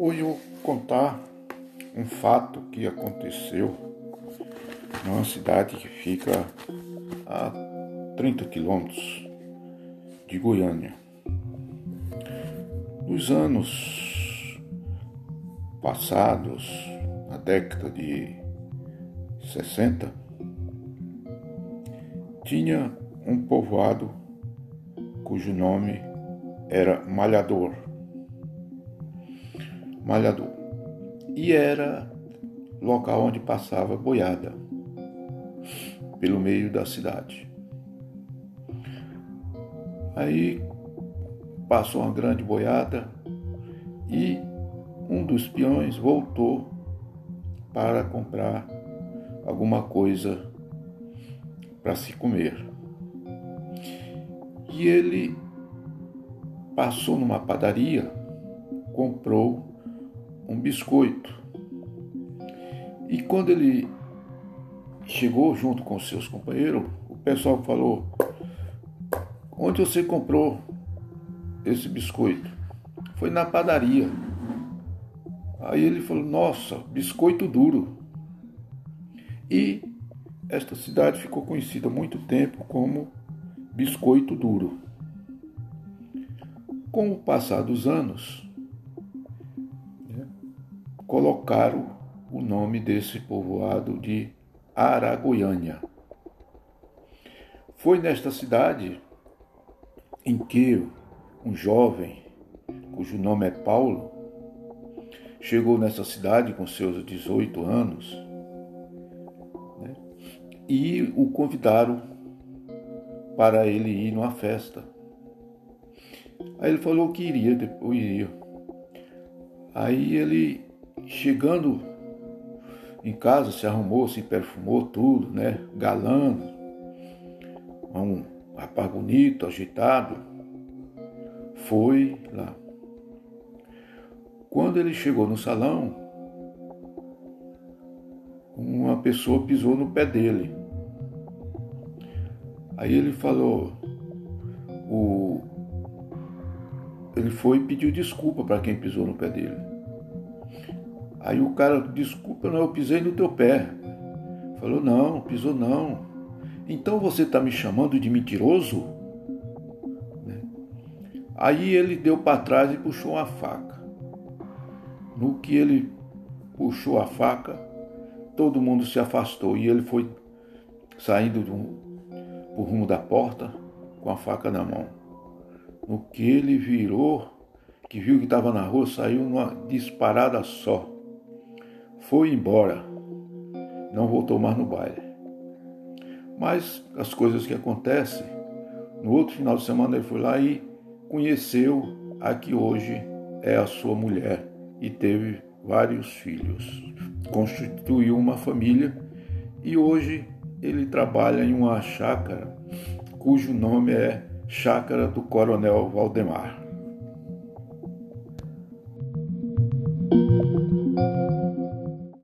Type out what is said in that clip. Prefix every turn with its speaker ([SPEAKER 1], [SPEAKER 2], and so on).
[SPEAKER 1] Hoje eu vou contar um fato que aconteceu numa cidade que fica a 30 quilômetros de Goiânia. Nos anos passados, na década de 60, tinha um povoado cujo nome era Malhador malhador. E era local onde passava boiada pelo meio da cidade. Aí passou uma grande boiada e um dos peões voltou para comprar alguma coisa para se comer. E ele passou numa padaria, comprou um biscoito. E quando ele chegou junto com seus companheiros, o pessoal falou: Onde você comprou esse biscoito? Foi na padaria. Aí ele falou: Nossa, biscoito duro. E esta cidade ficou conhecida há muito tempo como Biscoito Duro. Com o passar dos anos, colocaram o nome desse povoado de Aragoiânia. Foi nesta cidade em que um jovem, cujo nome é Paulo, chegou nessa cidade com seus 18 anos né, e o convidaram para ele ir numa festa. Aí ele falou que iria, depois iria. Aí ele Chegando em casa, se arrumou, se perfumou tudo, né? Galã, um rapaz bonito, agitado. Foi lá. Quando ele chegou no salão, uma pessoa pisou no pé dele. Aí ele falou, o, ele foi e pediu desculpa para quem pisou no pé dele. Aí o cara, desculpa, não, eu pisei no teu pé. Falou, não, pisou não. Então você está me chamando de mentiroso? Né? Aí ele deu para trás e puxou uma faca. No que ele puxou a faca, todo mundo se afastou e ele foi saindo do, por rumo da porta com a faca na mão. No que ele virou, que viu que estava na rua, saiu numa disparada só foi embora, não voltou mais no baile. Mas as coisas que acontecem, no outro final de semana ele foi lá e conheceu a que hoje é a sua mulher e teve vários filhos. Constituiu uma família e hoje ele trabalha em uma chácara cujo nome é Chácara do Coronel Valdemar.